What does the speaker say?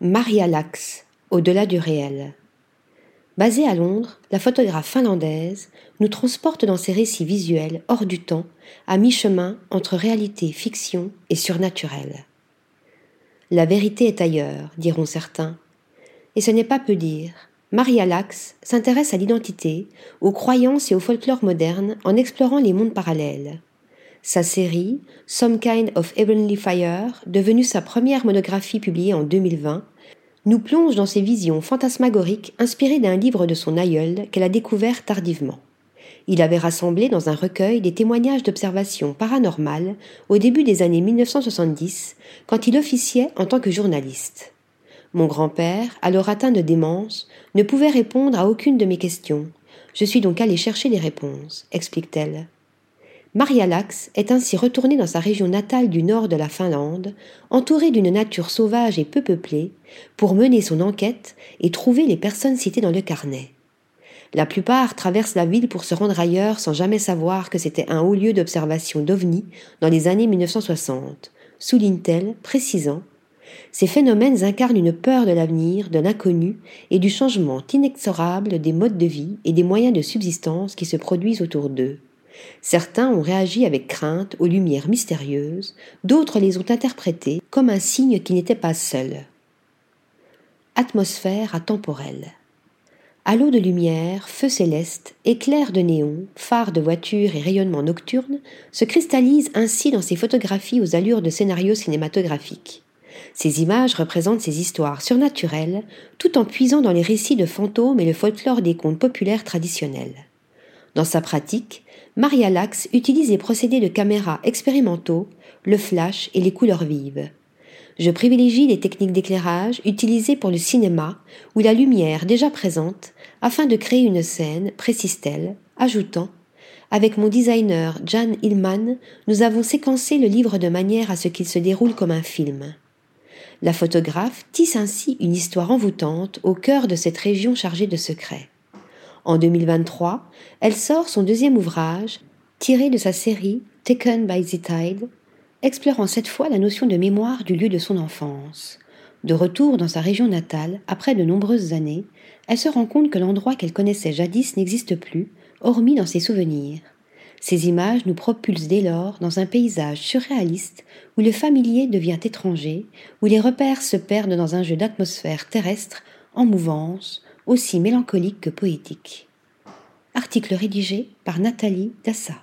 Maria Lax, Au-delà du réel. Basée à Londres, la photographe finlandaise nous transporte dans ses récits visuels hors du temps, à mi-chemin entre réalité, fiction et surnaturel. La vérité est ailleurs, diront certains. Et ce n'est pas peu dire. Maria Lax s'intéresse à l'identité, aux croyances et au folklore moderne en explorant les mondes parallèles. Sa série, Some Kind of Heavenly Fire, devenue sa première monographie publiée en 2020, nous plonge dans ses visions fantasmagoriques inspirées d'un livre de son aïeul qu'elle a découvert tardivement. Il avait rassemblé dans un recueil des témoignages d'observations paranormales au début des années 1970, quand il officiait en tant que journaliste. Mon grand-père, alors atteint de démence, ne pouvait répondre à aucune de mes questions. Je suis donc allé chercher des réponses, explique-t-elle. Maria Lax est ainsi retournée dans sa région natale du nord de la Finlande, entourée d'une nature sauvage et peu peuplée, pour mener son enquête et trouver les personnes citées dans le carnet. La plupart traversent la ville pour se rendre ailleurs sans jamais savoir que c'était un haut lieu d'observation d'OVNI dans les années 1960, souligne-t-elle, précisant Ces phénomènes incarnent une peur de l'avenir, de l'inconnu et du changement inexorable des modes de vie et des moyens de subsistance qui se produisent autour d'eux. Certains ont réagi avec crainte aux lumières mystérieuses, d'autres les ont interprétées comme un signe qui n'était pas seul. Atmosphère atemporelle. Halo de lumière, feu céleste, éclairs de néon, phares de voitures et rayonnements nocturnes se cristallisent ainsi dans ces photographies aux allures de scénarios cinématographiques. Ces images représentent ces histoires surnaturelles, tout en puisant dans les récits de fantômes et le folklore des contes populaires traditionnels. Dans sa pratique, Maria Lax utilise les procédés de caméra expérimentaux, le flash et les couleurs vives. Je privilégie les techniques d'éclairage utilisées pour le cinéma ou la lumière déjà présente afin de créer une scène, précise-t-elle, ajoutant Avec mon designer Jan Hillman, nous avons séquencé le livre de manière à ce qu'il se déroule comme un film. La photographe tisse ainsi une histoire envoûtante au cœur de cette région chargée de secrets. En 2023, elle sort son deuxième ouvrage, tiré de sa série Taken by the Tide, explorant cette fois la notion de mémoire du lieu de son enfance. De retour dans sa région natale, après de nombreuses années, elle se rend compte que l'endroit qu'elle connaissait jadis n'existe plus, hormis dans ses souvenirs. Ces images nous propulsent dès lors dans un paysage surréaliste où le familier devient étranger, où les repères se perdent dans un jeu d'atmosphère terrestre en mouvance, aussi mélancolique que poétique. Article rédigé par Nathalie Dassa.